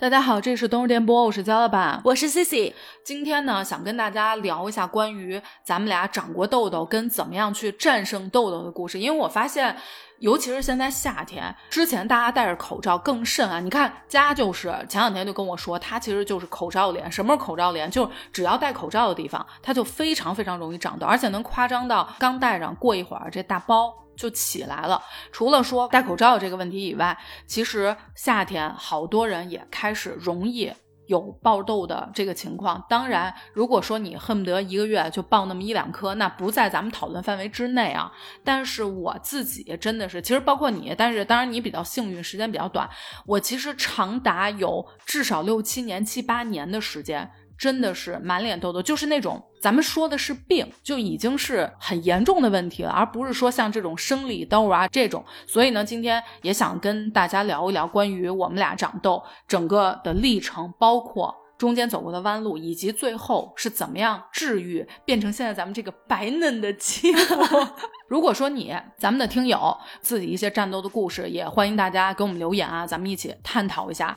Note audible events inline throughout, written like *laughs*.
大家好，这里是东日电波，我是焦老板，我是 Cici。今天呢，想跟大家聊一下关于咱们俩长过痘痘跟怎么样去战胜痘痘的故事。因为我发现，尤其是现在夏天，之前大家戴着口罩更甚啊。你看，家就是前两天就跟我说，他其实就是口罩脸。什么是口罩脸？就是只要戴口罩的地方，它就非常非常容易长痘，而且能夸张到刚戴上，过一会儿这大包。就起来了。除了说戴口罩这个问题以外，其实夏天好多人也开始容易有爆痘的这个情况。当然，如果说你恨不得一个月就爆那么一两颗，那不在咱们讨论范围之内啊。但是我自己真的是，其实包括你，但是当然你比较幸运，时间比较短。我其实长达有至少六七年、七八年的时间。真的是满脸痘痘，就是那种咱们说的是病，就已经是很严重的问题了，而不是说像这种生理痘啊这种。所以呢，今天也想跟大家聊一聊关于我们俩长痘整个的历程，包括中间走过的弯路，以及最后是怎么样治愈，变成现在咱们这个白嫩的肌肤。*laughs* 如果说你咱们的听友自己一些战斗的故事，也欢迎大家给我们留言啊，咱们一起探讨一下。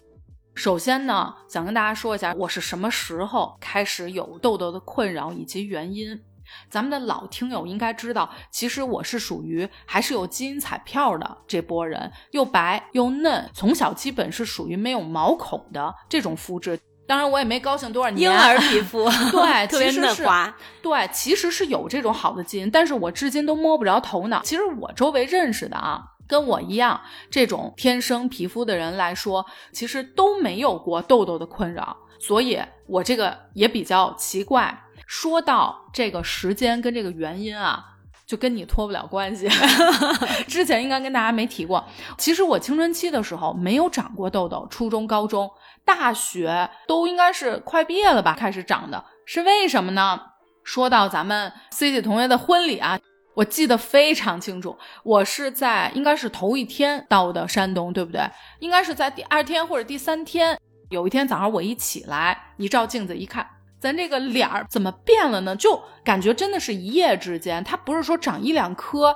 首先呢，想跟大家说一下，我是什么时候开始有痘痘的困扰以及原因。咱们的老听友应该知道，其实我是属于还是有基因彩票的这波人，又白又嫩，从小基本是属于没有毛孔的这种肤质。当然，我也没高兴多少年。婴儿皮肤，*laughs* 对，特别嫩滑。对，其实是有这种好的基因，但是我至今都摸不着头脑。其实我周围认识的啊。跟我一样这种天生皮肤的人来说，其实都没有过痘痘的困扰，所以我这个也比较奇怪。说到这个时间跟这个原因啊，就跟你脱不了关系。*laughs* 之前应该跟大家没提过，其实我青春期的时候没有长过痘痘，初中、高中、大学都应该是快毕业了吧开始长的，是为什么呢？说到咱们 C C 同学的婚礼啊。我记得非常清楚，我是在应该是头一天到的山东，对不对？应该是在第二天或者第三天。有一天早上我一起来，一照镜子一看，咱这个脸儿怎么变了呢？就感觉真的是一夜之间，它不是说长一两颗，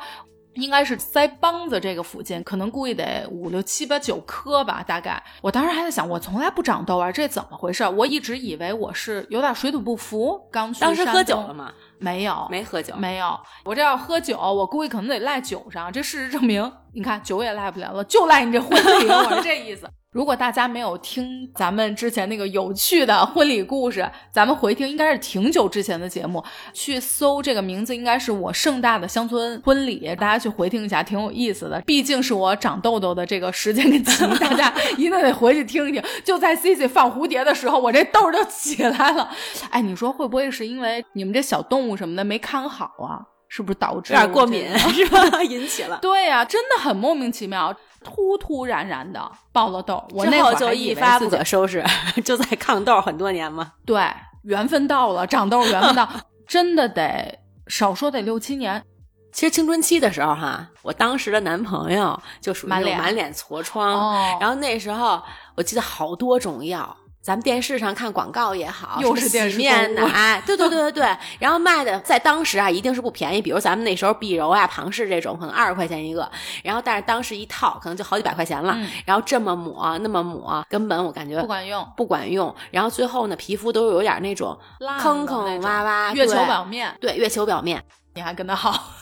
应该是腮帮子这个附近，可能估计得五六七八九颗吧，大概。我当时还在想，我从来不长痘啊，这怎么回事？我一直以为我是有点水土不服。刚去当时喝酒了吗？没有，没喝酒，没有。我这要喝酒，我估计可能得赖酒上。这事实证明，你看酒也赖不了了，就赖你这婚礼，我是这意思。如果大家没有听咱们之前那个有趣的婚礼故事，咱们回听应该是挺久之前的节目，去搜这个名字应该是我盛大的乡村婚礼，大家去回听一下，挺有意思的。毕竟是我长痘痘的这个时间跟起，大家一定得回去听一听。就在 *laughs* Cici 放蝴蝶的时候，我这痘就起来了。哎，你说会不会是因为你们这小动物什么的没看好啊？是不是导致有点过敏是吧？*laughs* 引起了？对呀，真的很莫名其妙。突突然然的爆了痘，我那会儿就一发不可收拾，*laughs* 就在抗痘很多年嘛。对，缘分到了，长痘缘分到，*laughs* 真的得少说得六七年。其实青春期的时候哈，我当时的男朋友就属于满脸痤疮，然后那时候我记得好多种药。咱们电视上看广告也好，又是洗面奶，对对对对对，然后卖的在当时啊一定是不便宜，比如咱们那时候碧柔啊、庞氏这种，可能二十块钱一个，然后但是当时一套可能就好几百块钱了，然后这么抹那么抹，根本我感觉不管用，不管用，然后最后呢皮肤都有点那种坑坑洼洼，月球表面，对月球表面，你还跟他好。*laughs*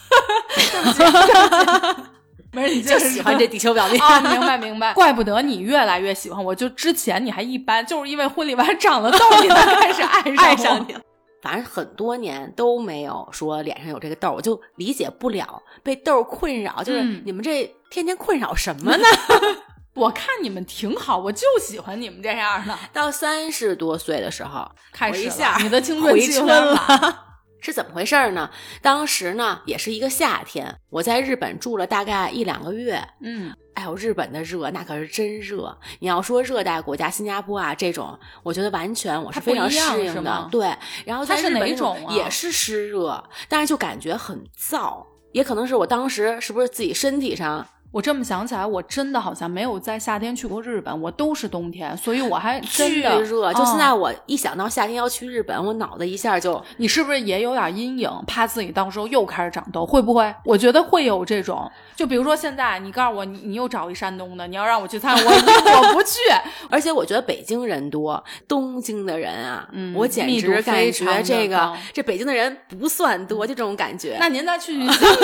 *laughs* *laughs* 没事，你就喜欢这地球表面啊！明白明白，怪不得你越来越喜欢我。就之前你还一般，就是因为婚礼完长了痘，你才开始爱上你。反正很多年都没有说脸上有这个痘，我就理解不了被痘困扰。就是你们这天天困扰什么呢？*laughs* 我看你们挺好，我就喜欢你们这样的。到三十多岁的时候，开始一下你的青春回春了。是怎么回事呢？当时呢，也是一个夏天，我在日本住了大概一两个月。嗯，哎呦，日本的热那可是真热。你要说热带国家，新加坡啊这种，我觉得完全我是非常适应的。对，然后在日本也是湿热，但是就感觉很燥，也可能是我当时是不是自己身体上。我这么想起来，我真的好像没有在夏天去过日本，我都是冬天，所以我还真巨热。就现嗯在我一想到夏天要去日本，我脑子一下就你是不是也有点阴影，怕自己到时候又开始长痘？会不会？我觉得会有这种。就比如说现在，你告诉我你你又找一山东的，你要让我去参，我我不去。*laughs* 而且我觉得北京人多，东京的人啊，嗯我简直感觉这个这北京的人不算多，就这种感觉。那您再去去香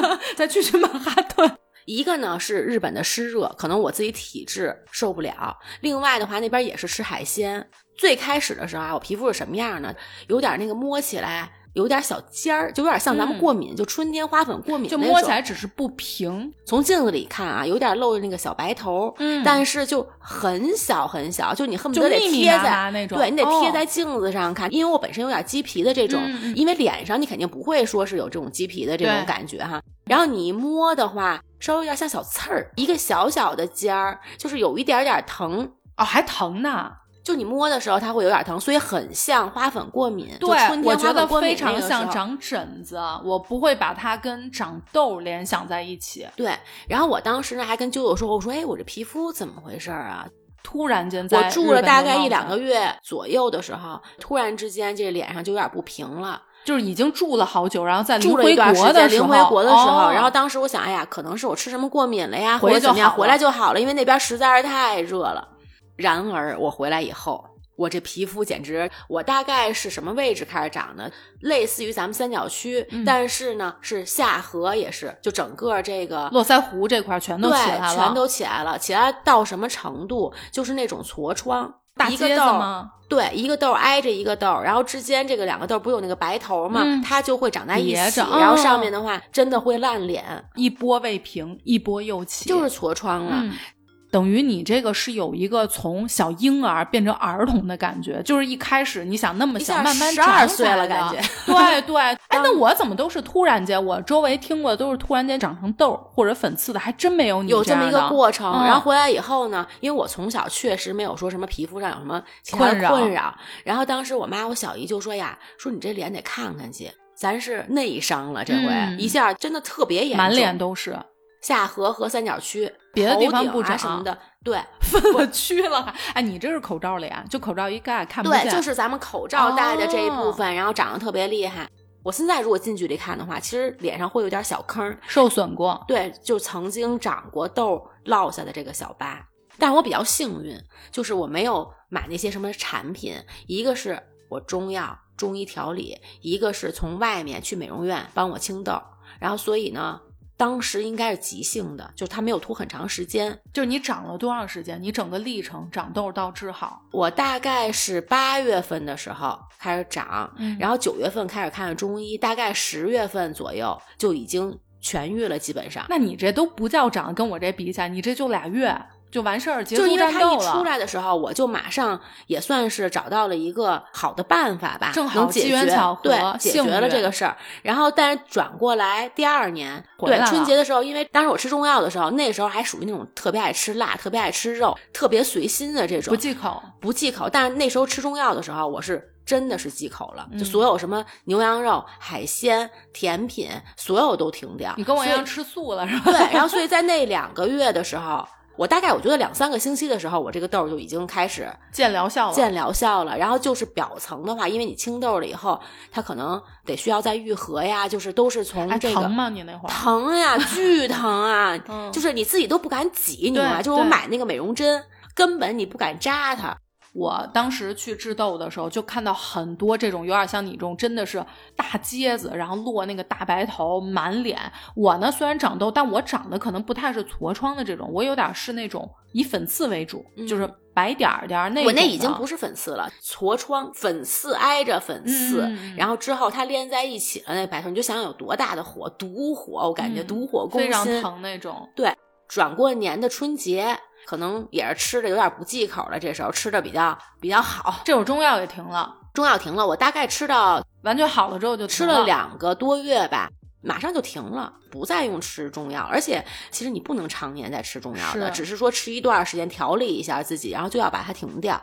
港，再去去曼哈顿。一个呢是日本的湿热，可能我自己体质受不了；另外的话，那边也是吃海鲜。最开始的时候啊，我皮肤是什么样呢？有点那个摸起来有点小尖儿，就有点像咱们嗯过敏，就春天花粉过敏就。摸起来只是不平，从镜子里看啊，有点露着那个小白头，嗯但是就很小很小，就你恨不就得得贴在那种。对你得贴哦在镜子上看，因为我本身有点鸡皮的这种，因为脸上你肯定不会说是有这种鸡皮的这种感觉哈。然后你一摸的话，稍微有点像小刺儿，一个小小的尖儿，就是有一点点疼。哦，还疼呢。就你摸的时候，它会有点疼，所以很像花粉过敏。对春，天我觉得非常像长疹子，我不会把它跟长痘联想在一起。对，然后我当时呢还跟舅舅说，我说，哎，我这皮肤怎么回事儿啊？突然间在我住了大概一两个月，左右的时候，突然之间这脸上就有点不平了。就是已经住了好久，然后在临住了回一段时间，国的时候，临回国的时候，哦然后当时我想，哎呀，可能是我吃什么过敏了呀，回或者怎么样，回来就好了，因为那边实在是太热了。然而我回来以后，我这皮肤简直，我大概是什么位置开始长的？类似于咱们三角区，嗯但是呢是下颌也是，就整个这个络腮胡这块全都起来了，全都起来了，起来到什么程度？就是那种痤疮，一个痘吗？对，一个痘儿挨着一个痘儿，然后之间这个两个痘儿不有那个白头嘛，嗯它就会长在一起，然后哦上面的话真的会烂脸，一波未平，一波又起，就是痤疮了。嗯。等于你这个是有一个从小婴儿变成儿童的感觉，就是一开始你想那么小，慢慢十二岁了感觉。*laughs* 对对，哎，那我怎么都是突然间？我周围听过的都是突然间长成痘或者粉刺的，还真没有你有这么一个过程，嗯。然后回来以后呢，因为我从小确实没有说什么皮肤上有什么困扰困扰，然后当时我妈我小姨就说呀，说你这脸得看看去，咱是内伤了，这回、嗯。一下真的特别严重，满脸都是下颌和三角区，别的地方不长啊什么的，*laughs* 对分了区了还。哎，你这是口罩脸，就口罩一盖看不见，对，就是咱们口罩戴的这一部分，然后长得特别厉害。我现在如果近距离看的话，其实脸上会有点小坑儿，受损过。对，就曾经长过痘落下的这个小疤。但我比较幸运，就是我没有买那些什么产品，一个是我中药中医调理，一个是从外面去美容院帮我清痘，然后所以呢，当时应该是急性的，就是它没有涂很长时间。就是你长了多长时间？你整个历程长痘到治好，我大概是八月份的时候开始长，嗯然后九月份开始看中医，大概十月份左右就已经痊愈了，基本上。那你这都不叫长，跟我这比起来，你这就俩月就完事儿，结束就因为他一。出来的时候，我就马上也算是找到了一个好的办法吧，正好能解机缘决巧合对解决了这个事儿。然后，但是转过来第二年，对春节的时候，因为当时我吃中药的时候，那时候还属于那种特别爱吃辣、特别爱吃肉、特别随心的这种，不忌口，不忌口。但是那时候吃中药的时候，我是真的是忌口了，嗯就所有什么牛羊肉、海鲜、甜品，所有都停掉。你跟我一样吃素了是吧？对，然后所以在那两个月的时候，我大概我觉得两三个星期的时候，我这个痘儿就已经开始见疗效了。见疗效了。然后就是表层的话，因为你清痘了以后，它可能得需要再愈合呀，就是都是从哎，这个。疼吗？你那会儿？疼呀，巨疼啊！*laughs* 嗯就是你自己都不敢挤，你知道吗？就是我买那个美容针，根本你不敢扎它。我当时去治痘的时候，就看到很多这种有点像你这种，真的是大疖子，然后落那个大白头，满脸。我呢虽然长痘，但我长得可能不太是痤疮的这种，我有点是那种以粉刺为主，嗯就是白点儿点儿那我那已经不是粉刺了，痤疮，粉刺挨着粉刺，然后之后它连在一起了，那白头，你就想想有多大的火，毒火，我感觉嗯毒火攻非常心。疼那种。对，转过年的春节，可能也是吃的有点不忌口了，这时候吃的比较比较好。这会儿中药也停了，中药停了，我大概吃到完全好了之后就吃停了了两个多月吧，马上就停了，不再用吃中药。而且其实你不能常年在吃中药的，是只是说吃一段时间调理一下自己，然后就要把它停掉。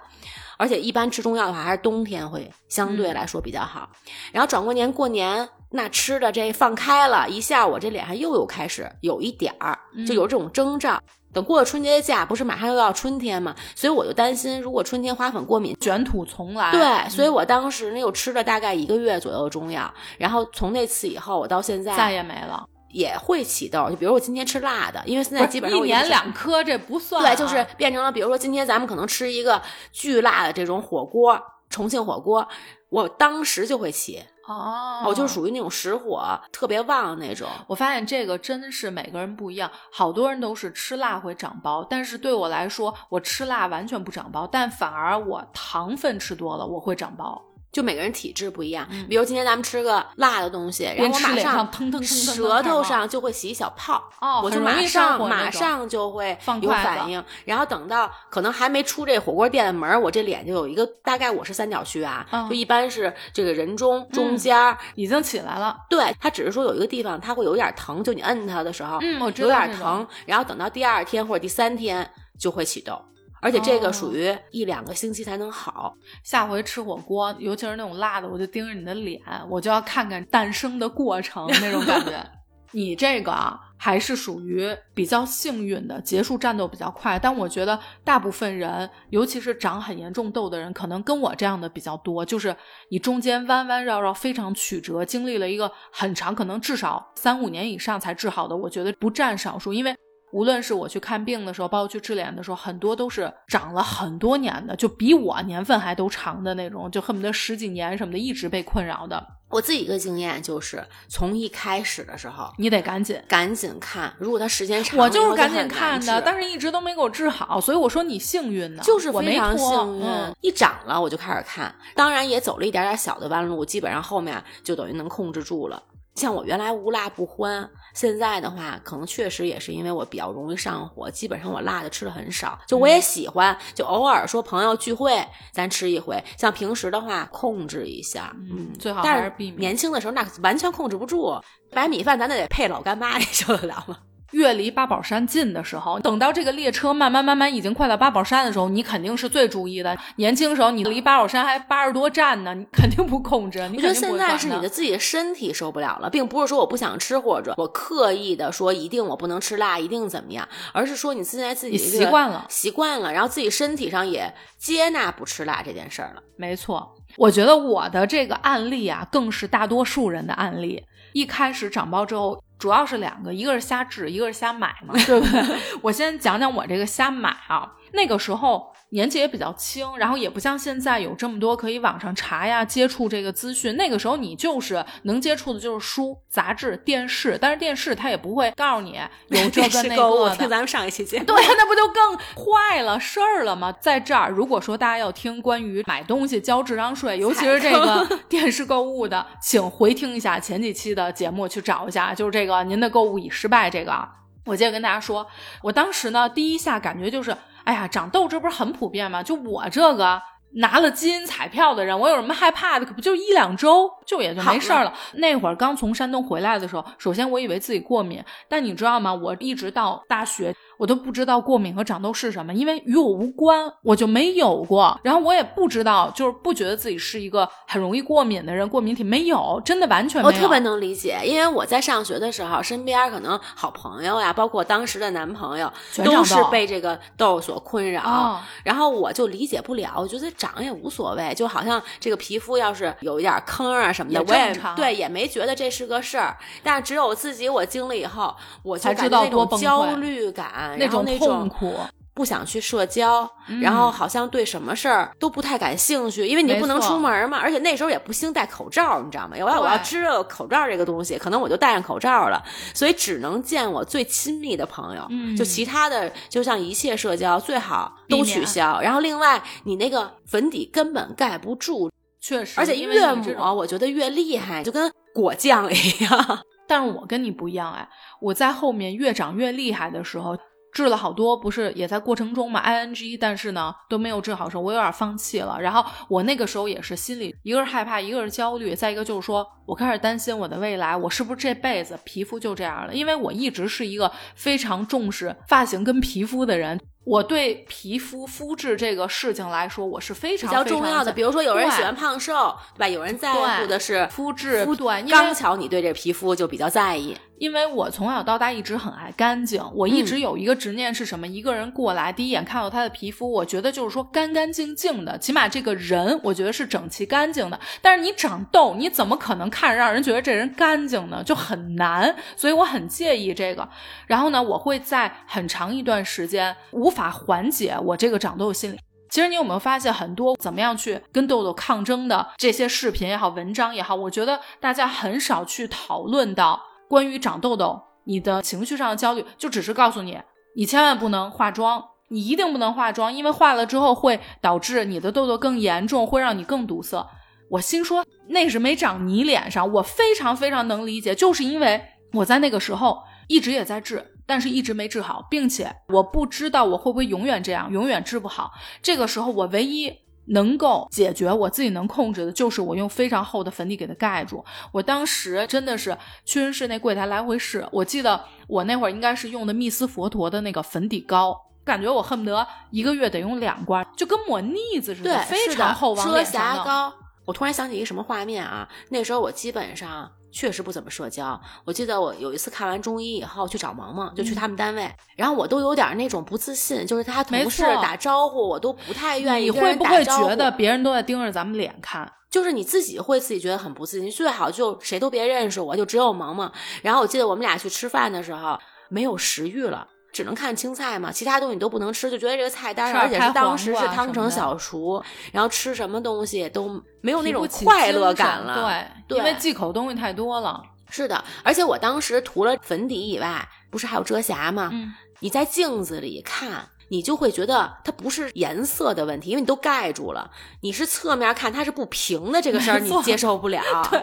而且一般吃中药的话，还是冬天会相对来说比较好。然后转过年过年，那吃的这放开了一下，我这脸上又有开始有一点儿，就有这种征兆。等过了春节假，不是马上又要春天嘛，所以我就担心，如果春天花粉过敏，卷土重来。对，所以我当时呢又吃了大概一个月左右的中药，然后从那次以后，我到现在再也没了。也会起痘，就比如我今天吃辣的，因为现在基本上一年两颗这不算。对，就是变成了，比如说今天咱们可能吃一个巨辣的这种火锅，重庆火锅，我当时就会起。哦，我就属于那种实火特别旺的那种。我发现这个真是每个人不一样，好多人都是吃辣会长包，但是对我来说，我吃辣完全不长包，但反而我糖分吃多了我会长包。就每个人体质不一样，比如今天咱们吃个辣的东西，然后我马上腾腾腾舌头上就会起一小泡，哦，我就马上马上就会有反应，然后等到可能还没出这火锅店的门，我这脸就有一个大概我是三角区啊，就一般是这个人中中间已经起来了，对，它只是说有一个地方它会有点疼，就你摁它的时候，有点疼，然后等到第二天或者第三天就会起痘。而且这个属于一两个星期才能好。下回吃火锅，尤其是那种辣的，我就盯着你的脸，我就要看看诞生的过程那种感觉。*laughs* 你这个啊，还是属于比较幸运的，结束战斗比较快。但我觉得大部分人，尤其是长很严重痘的人，可能跟我这样的比较多，就是你中间弯弯绕绕非常曲折，经历了一个很长，可能至少三五年以上才治好的。我觉得不占少数，因为。无论是我去看病的时候，包括去治脸的时候，很多都是长了很多年的，就比我年份还都长的那种，就恨不得十几年什么的，一直被困扰的。我自己一个经验就是，从一开始的时候，你得赶紧赶紧看，如果它时间长，我就是赶紧看的，但是一直都没给我治好，所以我说你幸运呢，就是非常幸运。一长了我就开始看，当然也走了一点点小的弯路，基本上后面就等于能控制住了。像我原来无辣不欢，现在的话，可能确实也是因为我比较容易上火，基本上我辣的吃的很少。就我也喜欢，就偶尔说朋友聚会咱吃一回，像平时的话控制一下，嗯，最好还是避免。年轻的时候那完全控制不住，白米饭咱得得配老干妈，你受得了吗？越离八宝山近的时候，等到这个列车慢慢慢慢已经快到八宝山的时候，你肯定是最注意的。年轻时候你离八宝山还八十多站呢，你肯定不控制。我觉得现在是你的自己的身体受不了了，并不是说我不想吃或者我刻意的说一定我不能吃辣，一定怎么样，而是说你现在自己习惯了，习惯了，然后自己身体上也接纳不吃辣这件事儿了。没错，我觉得我的这个案例啊，更是大多数人的案例。一开始长包之后。主要是两个，一个是瞎治，一个是瞎买嘛，对不对？*laughs* 我先讲讲我这个瞎买啊，那个时候。年纪也比较轻，然后也不像现在有这么多可以网上查呀、接触这个资讯。那个时候你就是能接触的就是书、杂志、电视，但是电视它也不会告诉你有这个那个的。听咱们上一期节 *laughs* 目，对，那不就更坏了事儿了吗？在这儿，如果说大家要听关于买东西交智商税，尤其是这个 *laughs* 电视购物的，请回听一下前几期的节目，去找一下，就是这个您的购物已失败这个。我接着跟大家说，我当时呢第一下感觉就是。哎呀，长痘这不是很普遍吗？就我这个拿了基因彩票的人，我有什么害怕的？可不就一两周，就也就没事了。那会儿刚从山东回来的时候，首先我以为自己过敏，但你知道吗？我一直到大学。我都不知道过敏和长痘是什么，因为与我无关，我就没有过。然后我也不知道，就是不觉得自己是一个很容易过敏的人，过敏体没有，真的完全没有。我特别能理解，因为我在上学的时候，身边可能好朋友呀，包括当时的男朋友，都是被这个痘所困扰。然后我就理解不了，我觉得长也无所谓，就好像这个皮肤要是有一点坑啊什么的，我也对也没觉得这是个事儿。但是只有自己我经历以后，我就知道多焦虑感。那种痛苦，不想去社交，然后好像对什么事儿都不太感兴趣，因为你不能出门嘛。而且那时候也不兴戴口罩，你知道吗？我要我要知道口罩这个东西，可能我就戴上口罩了，所以只能见我最亲密的朋友。嗯，就其他的，就像一切社交最好都取消。然后另外，你那个粉底根本盖不住，确实，而且越抹，我觉得越厉害，就跟果酱一样。*laughs* 但是我跟你不一样哎，我在后面越长越厉害的时候。治了好多，不是也在过程中嘛？I N G，但是呢都没有治好，时候我有点放弃了。然后我那个时候也是心里一个是害怕，一个是焦虑，再一个就是说我开始担心我的未来，我是不是这辈子皮肤就这样了？因为我一直是一个非常重视发型跟皮肤的人。我对皮肤肤质这个事情来说，我是非常比较重要的。比如说，有人喜欢胖瘦，对吧？有人在乎的是肤质，肤对。刚巧你对这皮肤就比较在意。因为我从小到大一直很爱干净，我一直有一个执念是什么？一个人过来，第一眼看到他的皮肤，我觉得就是说干干净净的，起码这个人我觉得是整齐干净的。但是你长痘，你怎么可能看着让人觉得这人干净呢？就很难，所以我很介意这个。然后呢，我会在很长一段时间无法缓解我这个长痘的心理。其实你有没有发现，很多怎么样去跟痘痘抗争的这些视频也好，文章也好，我觉得大家很少去讨论到。关于长痘痘，你的情绪上的焦虑，就只是告诉你，你千万不能化妆，你一定不能化妆，因为化了之后会导致你的痘痘更严重，会让你更堵塞。我心说那是没长你脸上，我非常非常能理解，就是因为我在那个时候一直也在治，但是一直没治好，并且我不知道我会不会永远这样，永远治不好。这个时候我唯一。能够解决我自己能控制的，就是我用非常厚的粉底给它盖住。我当时真的是屈臣氏那柜台来回试，我记得我那会儿应该是用的蜜丝佛陀的那个粉底膏，感觉我恨不得一个月得用两罐，就跟抹腻子似的，非常厚，遮瑕膏。我突然想起一个什么画面啊？那时候我基本上。确实不怎么社交。我记得我有一次看完中医以后去找萌萌，就去他们单位，然后我都有点那种不自信，就是他同事打招呼，我都不太愿意。你会不会觉得别人都在盯着咱们脸看？就是你自己会自己觉得很不自信。最好就谁都别认识我，就只有萌萌。然后我记得我们俩去吃饭的时候，没有食欲了。只能看青菜嘛，其他东西你都不能吃，就觉得这个菜单而且是当时是汤成小厨，然后吃什么东西都没有那种快乐感了，对，因为忌口东西太多了。是的，而且我当时涂了粉底以外，不是还有遮瑕吗？嗯，你在镜子里看，你就会觉得它不是颜色的问题，因为你都盖住了，你是侧面看它是不平的这个事儿，你接受不了。*laughs* 对。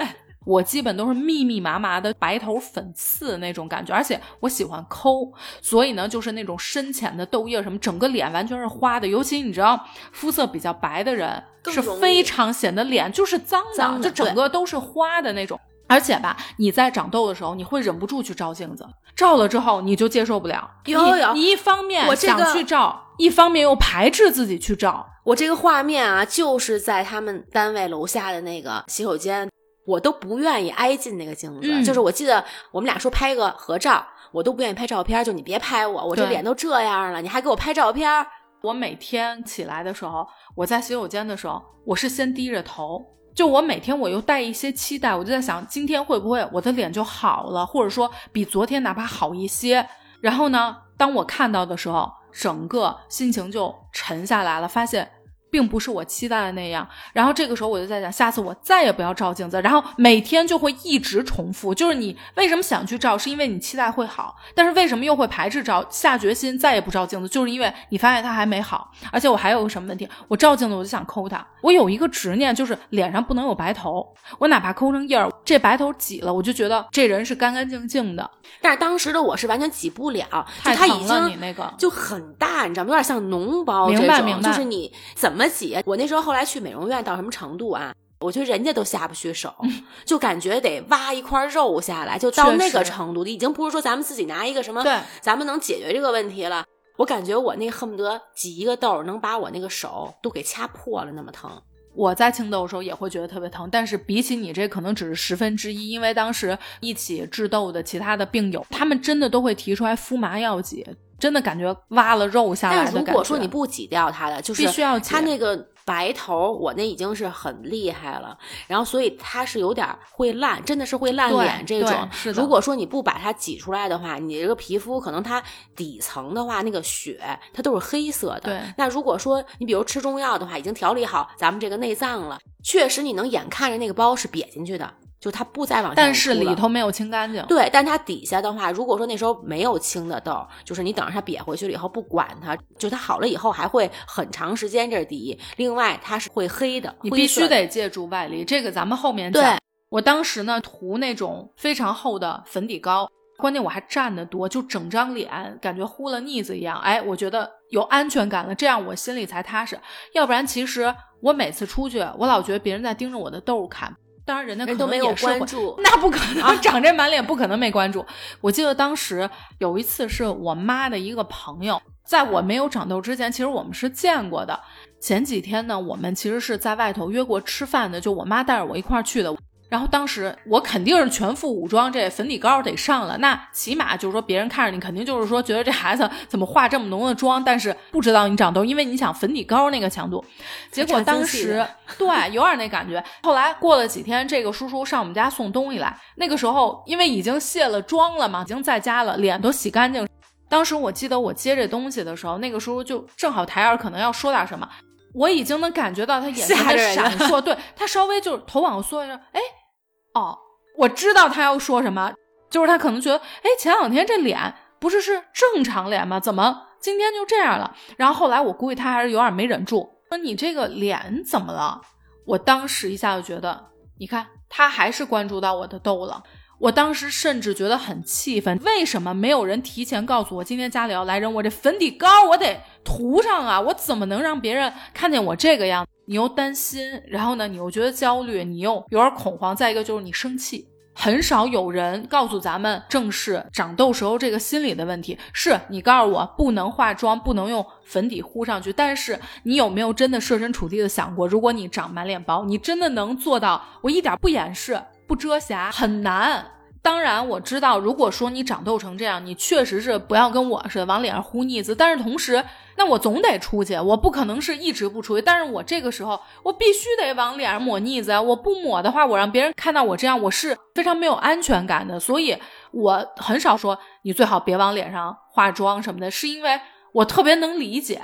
我基本都是密密麻麻的白头粉刺那种感觉，而且我喜欢抠，所以呢，就是那种深浅的痘印什么，整个脸完全是花的。尤其你知道，肤色比较白的人是非常显得脸就是脏的，就整个都是花的那种。而且吧，你在长痘的时候，你会忍不住去照镜子，照了之后你就接受不了。有有，你一方面想去照，一方面又排斥自己去照。我这个画面啊，就是在他们单位楼下的那个洗手间。我都不愿意挨近那个镜子，就是我记得我们俩说拍个合照，我都不愿意拍照片，就你别拍我，我这脸都这样了，你还给我拍照片。我每天起来的时候，我在洗手间的时候，我是先低着头，就我每天我又带一些期待，我就在想今天会不会我的脸就好了，或者说比昨天哪怕好一些。然后呢，当我看到的时候，整个心情就沉下来了，发现。并不是我期待的那样，然后这个时候我就在想，下次我再也不要照镜子，然后每天就会一直重复。就是你为什么想去照，是因为你期待会好，但是为什么又会排斥照，下决心再也不照镜子，就是因为你发现它还没好。而且我还有个什么问题，我照镜子我就想抠它，我有一个执念，就是脸上不能有白头，我哪怕抠成印儿，这白头挤了，我就觉得这人是干干净净的。但是当时的我是完全挤不了，就它已经就很大，你知道吗？有点像脓包明白明白，就是你怎么。怎么挤？我那时候后来去美容院到什么程度啊？我觉得人家都下不去手，就感觉得挖一块肉下来，就到那个程度。已经不是说咱们自己拿一个什么，咱们能解决这个问题了。我感觉我那恨不得挤一个痘能把我那个手都给掐破了，那么疼。我在青痘的时候也会觉得特别疼，但是比起你这可能只是十分之一，因为当时一起治痘的其他的病友，他们真的都会提出来敷麻药挤。真的感觉挖了肉下来的但如果说你不挤掉它的，就是必须要它那个白头，我那已经是很厉害了。然后所以它是有点会烂，真的是会烂脸这种。如果说你不把它挤出来的话，你这个皮肤可能它底层的话，那个血它都是黑色的。对。那如果说你比如吃中药的话，已经调理好咱们这个内脏了，确实你能眼看着那个包是瘪进去的。就它不再往下但是里头没有清干净。对，但它底下的话，如果说那时候没有清的痘，就是你等着它瘪回去了以后不管它，就它好了以后还会很长时间，这是第一。另外，它是会黑的，你必须得借助外力。这个咱们后面讲。我当时呢涂那种非常厚的粉底膏，关键我还蘸的多，就整张脸感觉糊了腻子一样。哎，我觉得有安全感了，这样我心里才踏实。要不然，其实我每次出去，我老觉得别人在盯着我的痘看。当然人家可人都没有能也是关注，*laughs* 那不可能，*laughs* 长这满脸不可能没关注。我记得当时有一次是我妈的一个朋友，在我没有长痘之前，其实我们是见过的。前几天呢，我们其实是在外头约过吃饭的，就我妈带着我一块儿去的。然后当时我肯定是全副武装，这粉底膏得上了。那起码就是说，别人看着你肯定就是说，觉得这孩子怎么化这么浓的妆，但是不知道你长痘，因为你想粉底膏那个强度。*laughs* 结果当时 *laughs* 对有点那感觉。后来过了几天，这个叔叔上我们家送东西来，那个时候因为已经卸了妆了嘛，已经在家了，脸都洗干净。当时我记得我接这东西的时候，那个叔叔就正好抬眼，可能要说点什么，我已经能感觉到他眼睛的闪烁，对他稍微就是头往后缩一下，哎。哦，我知道他要说什么，就是他可能觉得，哎，前两天这脸不是是正常脸吗？怎么今天就这样了？然后后来我估计他还是有点没忍住，说你这个脸怎么了？我当时一下就觉得，你看他还是关注到我的痘了。我当时甚至觉得很气愤，为什么没有人提前告诉我今天家里要来人？我这粉底膏我得涂上啊！我怎么能让别人看见我这个样？你又担心，然后呢，你又觉得焦虑，你又有点恐慌。再一个就是你生气，很少有人告诉咱们正视长痘时候这个心理的问题。是你告诉我不能化妆，不能用粉底糊上去，但是你有没有真的设身处地的想过，如果你长满脸包，你真的能做到我一点不掩饰？不遮瑕很难，当然我知道，如果说你长痘成这样，你确实是不要跟我似的往脸上糊腻子。但是同时，那我总得出去，我不可能是一直不出去。但是我这个时候，我必须得往脸上抹腻子啊！我不抹的话，我让别人看到我这样，我是非常没有安全感的。所以我很少说你最好别往脸上化妆什么的，是因为我特别能理解，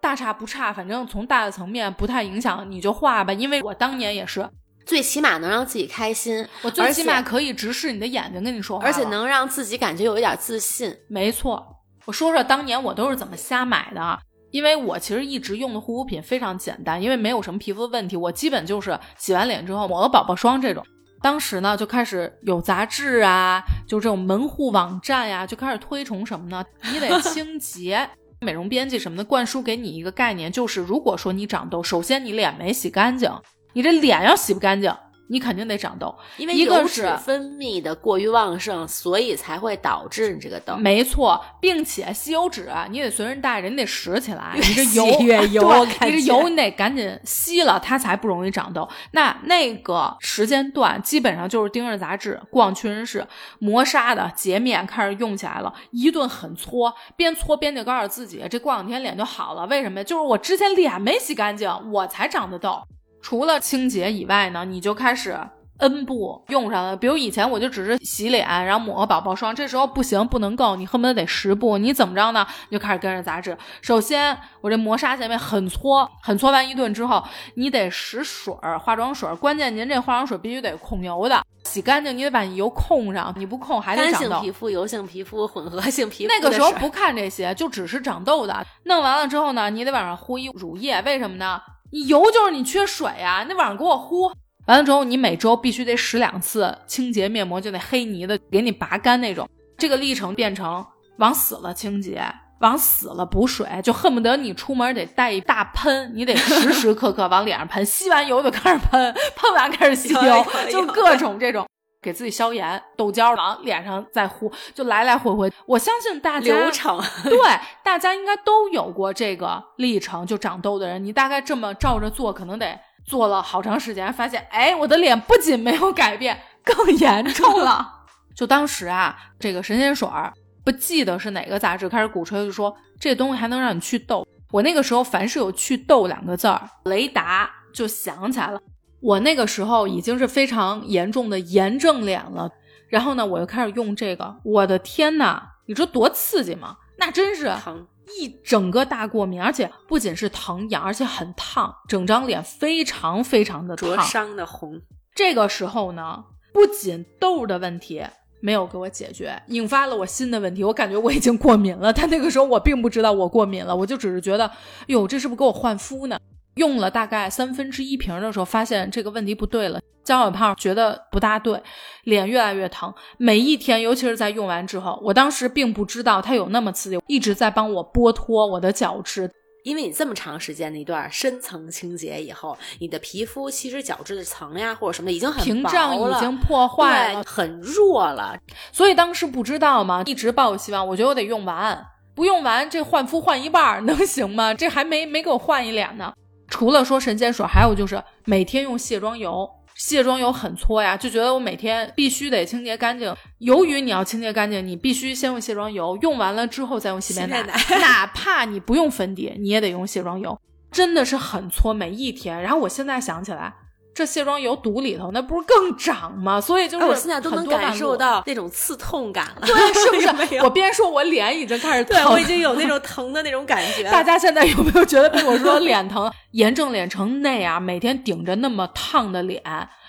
大差不差，反正从大的层面不太影响，你就化吧。因为我当年也是。最起码能让自己开心，我最起码可以直视你的眼睛跟你说话，而且能让自己感觉有一点自信。没错，我说说当年我都是怎么瞎买的，因为我其实一直用的护肤品非常简单，因为没有什么皮肤的问题，我基本就是洗完脸之后抹个宝宝霜这种。当时呢就开始有杂志啊，就这种门户网站呀，就开始推崇什么呢？你得 *laughs* 清洁，美容编辑什么的灌输给你一个概念，就是如果说你长痘，首先你脸没洗干净。你这脸要洗不干净，你肯定得长痘，因为油脂分泌的过于旺盛，所以才会导致你这个痘。没错，并且吸油纸你得随身带着，你得拾起来。你这油越 *laughs* 油，你这油你得赶紧吸了，它才不容易长痘。那那个时间段基本上就是盯着杂志、逛屈臣氏，磨砂的洁面开始用起来了，一顿狠搓，边搓边就告诉自己，这过两天脸就好了。为什么呀？就是我之前脸没洗干净，我才长的痘。除了清洁以外呢，你就开始 N 步用上了。比如以前我就只是洗脸，然后抹个宝宝霜，这时候不行，不能够，你恨不得得十步。你怎么着呢？你就开始跟着杂志。首先，我这磨砂洁面很搓，很搓完一顿之后，你得使水儿，化妆水。关键您这化妆水必须得控油的，洗干净，你得把油控上。你不控还得长痘。干性皮肤、油性皮肤、混合性皮肤。那个时候不看这些，就只是长痘的。弄完了之后呢，你得往上糊一乳液，为什么呢？你油就是你缺水呀，那晚上给我呼完了之后，你每周必须得使两次清洁面膜，就那黑泥的给你拔干那种。这个历程变成往死了清洁，往死了补水，就恨不得你出门得带一大喷，你得时时刻刻往脸上喷。*laughs* 吸完油就开始喷，喷完开始吸油，就各种这种。给自己消炎，豆胶往脸上再糊，就来来回回。我相信大家流程对大家应该都有过这个历程。就长痘的人，你大概这么照着做，可能得做了好长时间，发现哎，我的脸不仅没有改变，更 *laughs* 严重了。就当时啊，这个神仙水儿不记得是哪个杂志开始鼓吹，就说这东西还能让你祛痘。我那个时候凡是有祛痘两个字儿，雷达就想起来了。我那个时候已经是非常严重的炎症脸了，然后呢，我又开始用这个，我的天呐，你说多刺激吗？那真是疼，一整个大过敏，而且不仅是疼痒，而且很烫，整张脸非常非常的灼伤的红。这个时候呢，不仅痘的问题没有给我解决，引发了我新的问题，我感觉我已经过敏了。但那个时候我并不知道我过敏了，我就只是觉得，哟，这是不是给我换肤呢？用了大概三分之一瓶的时候，发现这个问题不对了。姜小胖觉得不大对，脸越来越疼。每一天，尤其是在用完之后，我当时并不知道它有那么刺激，一直在帮我剥脱我的角质。因为你这么长时间的一段深层清洁以后，你的皮肤其实角质的层呀或者什么的已经很屏障已经破坏了，很弱了。所以当时不知道嘛，一直抱有希望，我觉得我得用完，不用完这换肤换一半儿能行吗？这还没没给我换一脸呢。除了说神仙水，还有就是每天用卸妆油。卸妆油很搓呀，就觉得我每天必须得清洁干净。由于你要清洁干净，你必须先用卸妆油，用完了之后再用洗面奶，*laughs* 哪怕你不用粉底，你也得用卸妆油，真的是很搓，每一天。然后我现在想起来，这卸妆油堵里头，那不是更长吗？所以就是哎我现在都能感受到那种刺痛感了，对，是不没是？*laughs* 有我边说，我脸已经开始疼。对我已经有那种疼的那种感觉。大家现在有没有觉得被我说脸疼？*laughs* 炎症脸成那样，每天顶着那么烫的脸，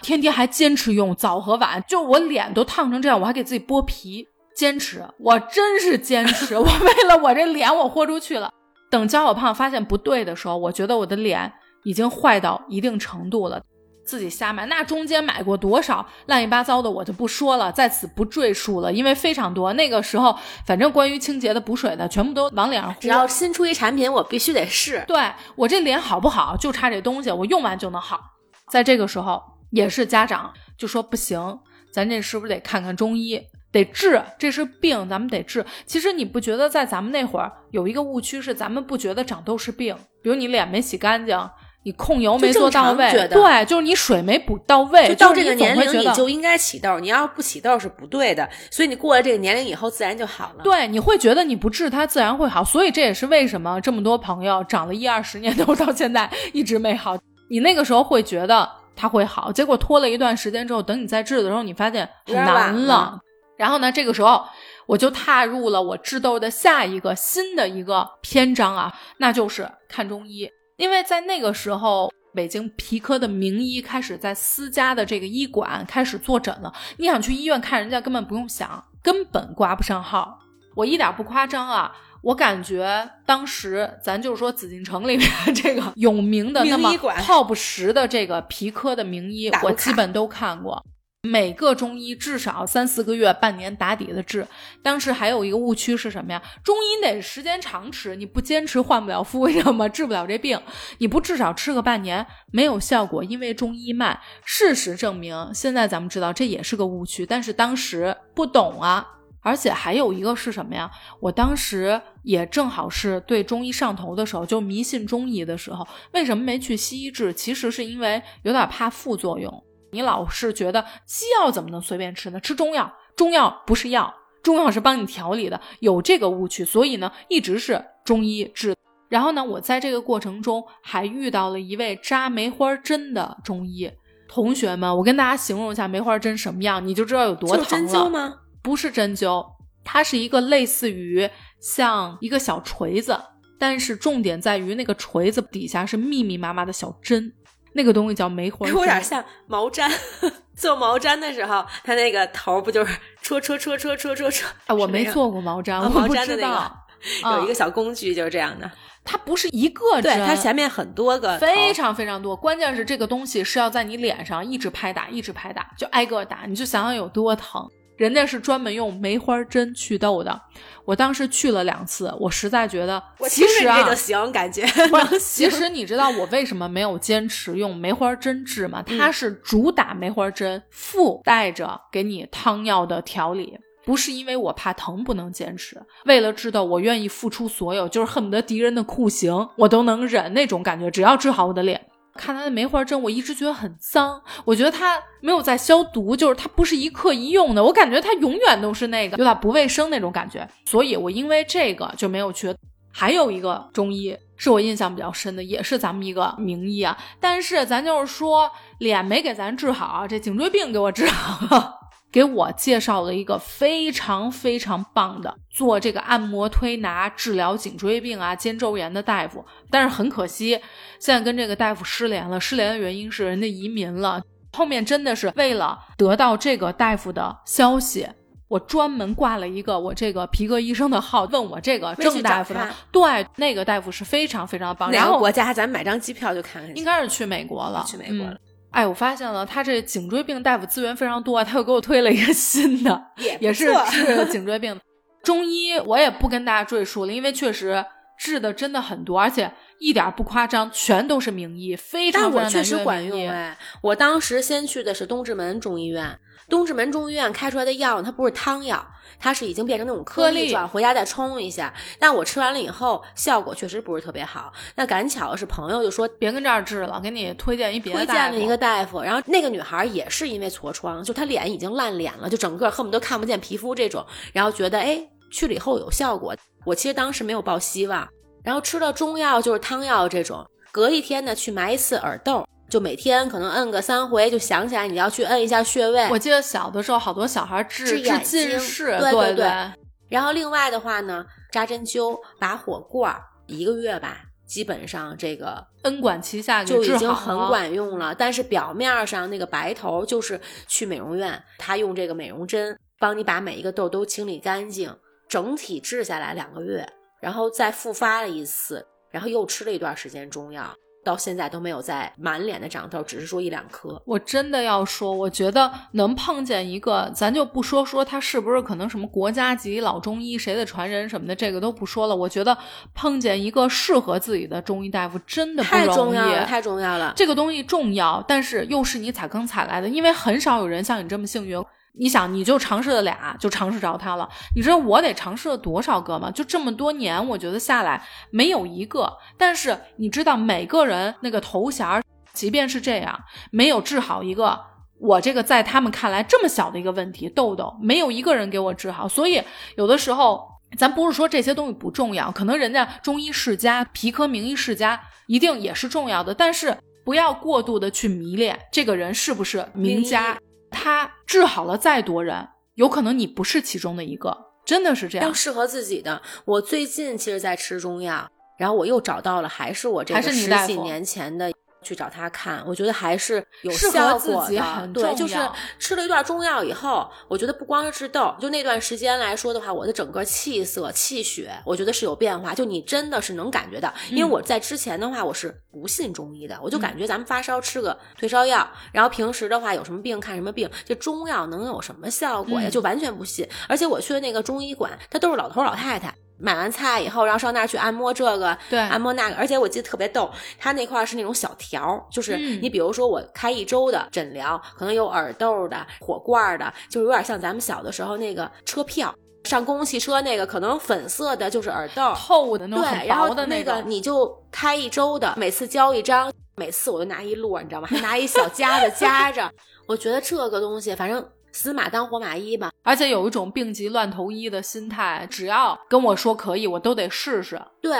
天天还坚持用早和晚，就我脸都烫成这样，我还给自己剥皮，坚持，我真是坚持。我为了我这脸，我豁出去了。等焦小胖发现不对的时候，我觉得我的脸已经坏到一定程度了。自己瞎买，那中间买过多少乱七八糟的，我就不说了，在此不赘述了，因为非常多。那个时候，反正关于清洁的、补水的，全部都往脸上只。要新出一产品，我必须得试。对我这脸好不好，就差这东西，我用完就能好。在这个时候，也是家长就说不行，咱这是不是得看看中医，得治，这是病，咱们得治。其实你不觉得在咱们那会儿有一个误区是，咱们不觉得长痘是病，比如你脸没洗干净。你控油没做到位，对，就是你水没补到位，就到这个年龄，你就应该起痘。你要是不起痘是不对的，所以你过了这个年龄以后，自然就好了。对，你会觉得你不治它自然会好，所以这也是为什么这么多朋友长了一二十年痘到现在一直没好。你那个时候会觉得它会好，结果拖了一段时间之后，等你再治的时候，你发现很难了然后呢，这个时候我就踏入了我治痘的下一个新的一个篇章啊，那就是看中医，因为在那个时候。北京皮科的名医开始在私家的这个医馆开始坐诊了。你想去医院看人家，根本不用想，根本挂不上号。我一点不夸张啊，我感觉当时咱就是说紫禁城里面这个有名的那么 top 十的这个皮科的名医我基本都看过。每个中医至少三四个月、半年打底的治。当时还有一个误区是什么呀？中医得时间长吃，你不坚持换不了肤，为什么治不了这病？你不至少吃个半年没有效果，因为中医慢。事实证明，现在咱们知道这也是个误区，但是当时不懂啊。而且还有一个是什么呀？我当时也正好是对中医上头的时候，就迷信中医的时候，为什么没去西医治？其实是因为有点怕副作用。你老是觉得西药怎么能随便吃呢？吃中药，中药不是药，中药是帮你调理的，有这个误区，所以呢，一直是中医治。然后呢，我在这个过程中还遇到了一位扎梅花针的中医同学们，我跟大家形容一下梅花针什么样，你就知道有多疼了。针灸吗？不是针灸，它是一个类似于像一个小锤子，但是重点在于那个锤子底下是密密麻麻的小针，那个东西叫梅花针。有点像毛毡。*laughs* 做毛毡的时候，它那个头儿不就是戳戳戳戳戳戳戳？啊，我没做过毛毡，啊我不毛毡的那知道。有一个啊小工具就是这样的。它不是一个对，针，它前面很多个非常非常多。关键是这个东西是要在你脸上一直拍打，一直拍打，就挨个打，你就想想有多疼。人家是专门用梅花针祛痘的，我当时去了两次，我实在觉得，我其实啊，这就行，感觉其实你知道我为什么没有坚持用梅花针治吗？嗯它是主打梅花针，附带着给你汤药的调理。不是因为我怕疼不能坚持，为了治痘，我愿意付出所有，就是恨不得敌人的酷刑我都能忍那种感觉。只要治好我的脸，看他的梅花针，我一直觉得很脏，我觉得他没有在消毒，就是他不是一刻一用的，我感觉他永远都是那个有点不卫生那种感觉，所以我因为这个就没有去。还有一个中医是我印象比较深的，也是咱们一个名医啊，但是咱就是说脸没给咱治好，这颈椎病给我治好了。给我介绍了一个非常非常棒的做这个按摩推拿治疗颈椎病啊、肩周炎的大夫，但是很可惜，现在跟这个大夫失联了。失联的原因是人家移民了。后面真的是为了得到这个大夫的消息，我专门挂了一个我这个皮革医生的号，问我这个郑大夫的。对，那个大夫是非常非常棒。然后国家咱们买张机票就看看。应该是去美国了，去美国了嗯哎，我发现了，他这颈椎病大夫资源非常多啊，他又给我推了一个新的，*laughs* 也也是治 *laughs* 颈椎病的。中医我也不跟大家赘述了，因为确实治的真的很多，而且一点不夸张，全都是名医，非常非常但我确实管用哎！我当时先去的是东直门中医院，东直门中医院开出来的药，它不是汤药，它是已经变成那种颗颗粒粒状，回家再冲一下。但我吃完了以后，效果确实不是特别好。那赶巧是朋友就说别跟这儿治了，给你推荐一别的推荐了一个大夫，然后那个女孩也是因为痤疮，就她脸已经烂脸了，就整个恨不得看不见皮肤这种，然后觉得哎去了以后有效果。我其实当时没有抱希望，然后吃了中药就是汤药这种，隔一天呢去埋一次耳豆，就每天可能摁个三回，就想起来你要去摁一下穴位。我记得小的时候，好多小孩治治近视，对对对对然后另外的话呢，扎针灸、拔火罐儿，一个月吧，基本上这个恩管齐下就已经很管用了。但是表面上那个白头就是去美容院，他用这个美容针帮你把每一个痘都清理干净，整体治下来两个月，然后再复发了一次，然后又吃了一段时间中药，到现在都没有再满脸的长痘，只是说一两颗。我真的要说，我觉得能碰见一个，咱就不说说他是不是可能什么国家级老中医，谁的传人什么的，这个都不说了。我觉得碰见一个适合自己的中医大夫真的不太容易。重要了，太重要了。这个东西重要，但是又是你踩坑踩来的，因为很少有人像你这么幸运。你想，你就尝试了俩，就尝试着它了。你知道我得尝试了多少个吗？就这么多年，我觉得下来没有一个。但是你知道，每个人那个头衔，即便是这样，没有治好一个我这个在他们看来这么小的一个问题，痘痘，没有一个人给我治好。所以有的时候，咱不是说这些东西不重要，可能人家中医世家、皮科名医世家一定也是重要的，但是不要过度的去迷恋这个人是不是名家，他治好了再多人，有可能你不是其中的一个，真的是这样。要适合自己的。我最近其实在吃中药，然后我又找到了，还是我这个十几年前的。去找他看，我觉得还是有效果的。对，就是吃了一段中药以后，我觉得不光是治痘，就那段时间来说的话，我的整个气色、气血，我觉得是有变化。就你真的是能感觉到，因为嗯我在之前的话，我是不信中医的，我就感觉咱们发烧吃个退烧药，然后平时的话有什么病看什么病，这中药能有什么效果呀？嗯就完全不信。而且我去的那个中医馆，他都是老头老太太。买完菜以后，然后上那儿去按摩这个，对按摩那个，而且我记得特别逗，他那块儿是那种小条儿，就是嗯你比如说我开一周的诊疗，可能有耳豆的、火罐儿的，就是有点像咱们小的时候那个车票。上公共汽车那个可能粉色的，就是耳豆，透的那种很对，然后那个种，你就开一周的，每次交一张，每次我就拿一摞，你知道吗？还拿一小夹子夹着。我觉得这个东西，反正死马当活马医吧。而且有一种病急乱投医的心态，只要跟我说可以，我都得试试。对，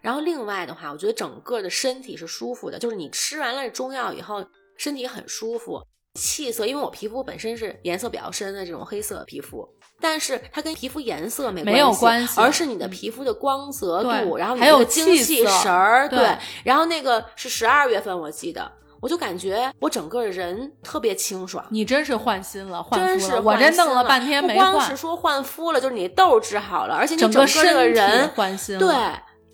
然后另外的话，我觉得整个的身体是舒服的，就是你吃完了中药以后，身体很舒服，气色，因为我皮肤本身是颜色比较深的这种黑色皮肤，但是它跟皮肤颜色没没有关系而是你的皮肤的光泽度，然后你还有精气神儿，对然后那个是十二月份我记得。我就感觉我整个人特别清爽，你真是换心了，换真是肤了。我这弄了半天没不光是，说换肤了，就是你痘治好了，而且你整个这个人换心了。对，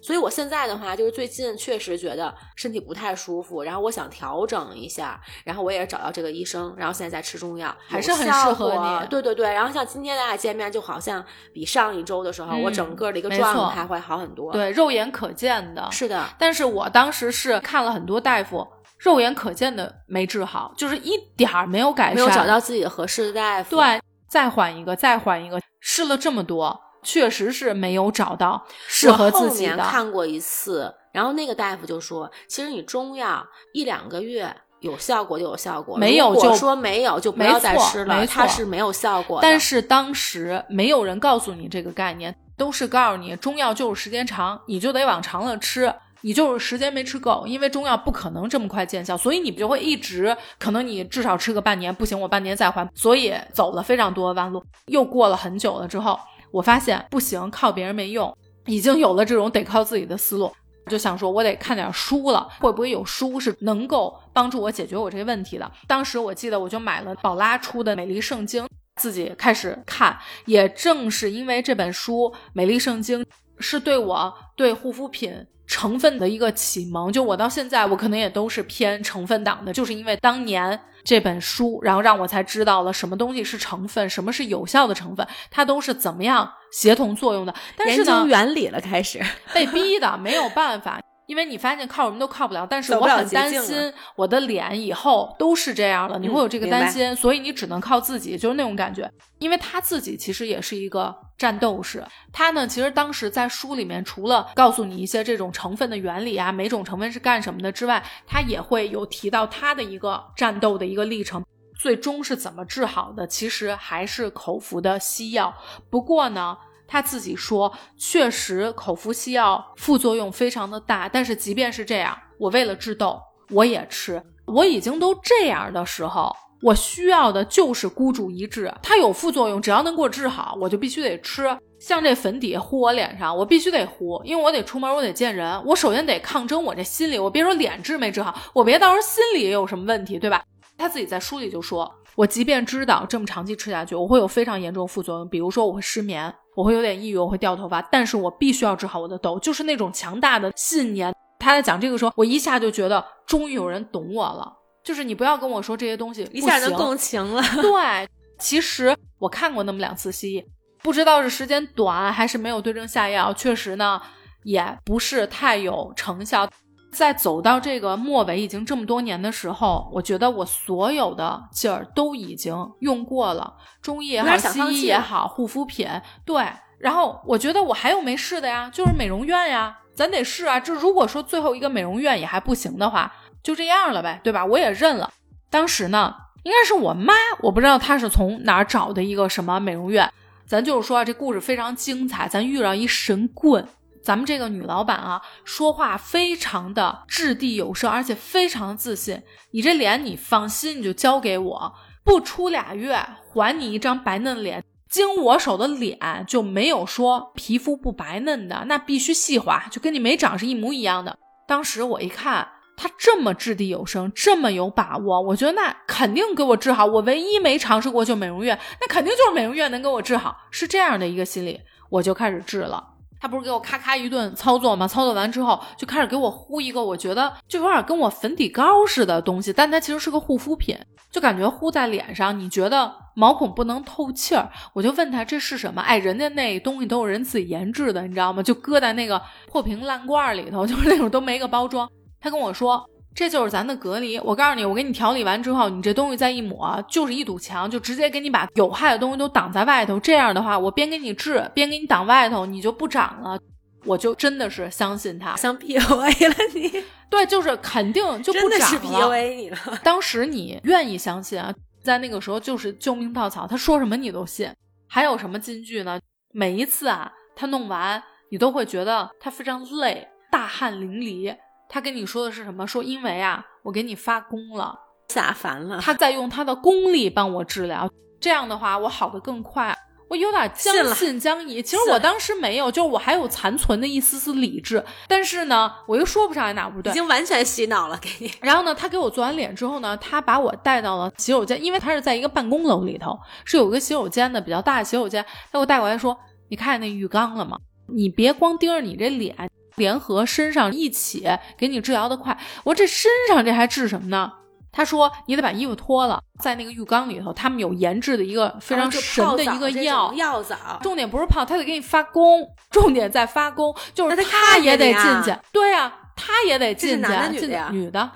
所以我现在的话，就是最近确实觉得身体不太舒服，然后我想调整一下，然后我也是找到这个医生，然后现在在吃中药，还是很适合你对对对，然后像今天咱俩见面，就好像比上一周的时候，我嗯整个的一个状态会好很多。，对，肉眼可见的。是的，但是我当时是看了很多大夫，肉眼可见的没治好，就是一点儿没有改善，没有找到自己的合适的大夫。对，再换一个，再换一个，试了这么多，确实是没有找到适合自己我后面的。看过一次，然后那个大夫就说，其实你中药一两个月。有效果就有效果，没有就说没有就不要再吃了，它是没有效果的。但是当时没有人告诉你这个概念，都是告诉你中药就是时间长，你就得往长了吃。你就是时间没吃够，因为中药不可能这么快见效，所以你就会一直可能你至少吃个半年，不行我半年再还，所以走了非常多的弯路。又过了很久了之后，我发现不行，靠别人没用，已经有了这种得靠自己的思路。就想说，我得看点书了，会不会有书是能够帮助我解决我这个问题的？当时我记得我就买了宝拉出的《美丽圣经》，自己开始看。也正是因为这本书《美丽圣经》，是对我对护肤品成分的一个启蒙。就我到现在，我可能也都是偏成分党的，就是因为当年这本书，然后让我才知道了什么东西是成分，什么是有效的成分，它都是怎么样协同作用的。但是呢研究，原理了，开始。被逼的，没有办法。因为你发现靠什么都靠不了，但是我很担心我的脸以后都是这样了，你会有这个担心，所以你只能靠自己，就是那种感觉。因为他自己其实也是一个战斗士，他呢其实当时在书里面除了告诉你一些这种成分的原理啊，每种成分是干什么的之外，他也会有提到他的一个战斗的一个历程。最终是怎么治好的？其实还是口服的西药。不过呢，他自己说，确实口服西药副作用非常的大。但是即便是这样，我为了治痘，我也吃。我已经都这样的时候，我需要的就是孤注一掷。它有副作用，只要能给我治好，我就必须得吃。像这粉底糊我脸上，我必须得糊，因为我得出门，我得见人。我首先得抗争我这心理，我别说脸治没治好，我别到时候心里也有什么问题，对吧？他自己在书里就说，我即便知道这么长期吃下去，我会有非常严重副作用，比如说我会失眠，我会有点抑郁，我会掉头发，但是我必须要治好我的痘，就是那种强大的信念。他在讲这个时候，我一下就觉得终于有人懂我了，就是你不要跟我说这些东西一下就共情了。对，其实我看过那么两次西医，不知道是时间短还是没有对症下药，确实呢也不是太有成效。在走到这个末尾已经这么多年的时候，我觉得我所有的劲儿都已经用过了，中医也好，西医也好，护肤品对。然后我觉得我还有没试的呀，就是美容院呀，咱得试啊。这如果说最后一个美容院也还不行的话，就这样了呗，对吧？我也认了。当时呢，应该是我妈，我不知道她是从哪儿找的一个什么美容院。咱就是说啊，这故事非常精彩，咱遇到一神棍。咱们这个女老板啊，说话非常的掷地有声，而且非常自信。你这脸你放心，你就交给我，不出俩月还你一张白嫩脸。经我手的脸就没有说皮肤不白嫩的，那必须细滑，就跟你没长是一模一样的。当时我一看他这么掷地有声，这么有把握，我觉得那肯定给我治好。我唯一没尝试过就美容院，那肯定就是美容院能给我治好，是这样的一个心理，我就开始治了。他不是给我咔咔一顿操作吗？操作完之后就开始给我敷一个，我觉得就有点跟我粉底膏似的东西，但它其实是个护肤品，就感觉敷在脸上，你觉得毛孔不能透气儿。我就问他这是什么？哎，人家那东西都是人自己研制的，你知道吗？就搁在那个破瓶烂罐里头，*laughs* 就是那种都没个包装。他跟我说。这就是咱的隔离。我告诉你，我给你调理完之后，你这东西再一抹，就是一堵墙，就直接给你把有害的东西都挡在外头。这样的话，我边给你治，边给你挡外头，你就不长了。我就真的是相信他，像 PUA 了你，对，就是肯定就不长了。PUA 你了。当时你愿意相信啊，在那个时候就是救命稻草，他说什么你都信。还有什么金句呢？每一次啊，他弄完，你都会觉得他非常累，大汗淋漓。他跟你说的是什么？说因为啊，我给你发功了，下凡了，他在用他的功力帮我治疗，这样的话我好的更快。我有点将信将疑，其实我当时没有，就是我还有残存的一丝丝理智，但是呢，我又说不上来哪不对已。经完全洗脑了，给你。然后呢，他给我做完脸之后呢，他把我带到了洗手间，因为他是在一个办公楼里头，是有个洗手间的，比较大的洗手间。他给我带过来说：“你看见那浴缸了吗？你别光盯着你这脸，联合身上一起给你治疗的快。”我说：“这身上这还治什么呢？”他说：“你得把衣服脱了，在那个浴缸里头，他们有研制的一个非常神的一个药，药澡，重点不是泡，他得给你发功，重点在发功，就是他他也得进去，对呀、他也得进去，男的女的呀啊女的，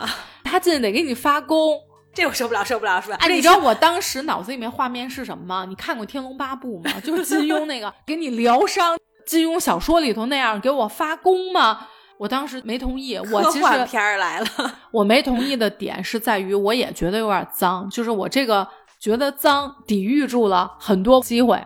他进去得给你发功。这我受不了，受不了，是吧？哎，你知道我当时脑子里面画面是什么吗？你看过《天龙八部》吗？就是金庸那个 *laughs* 给你疗伤，金庸小说里头那样给我发功吗？我当时没同意，我其实片儿来了，*laughs* 我没同意的点是在于，我也觉得有点脏，就是我这个觉得脏，抵御住了很多机会。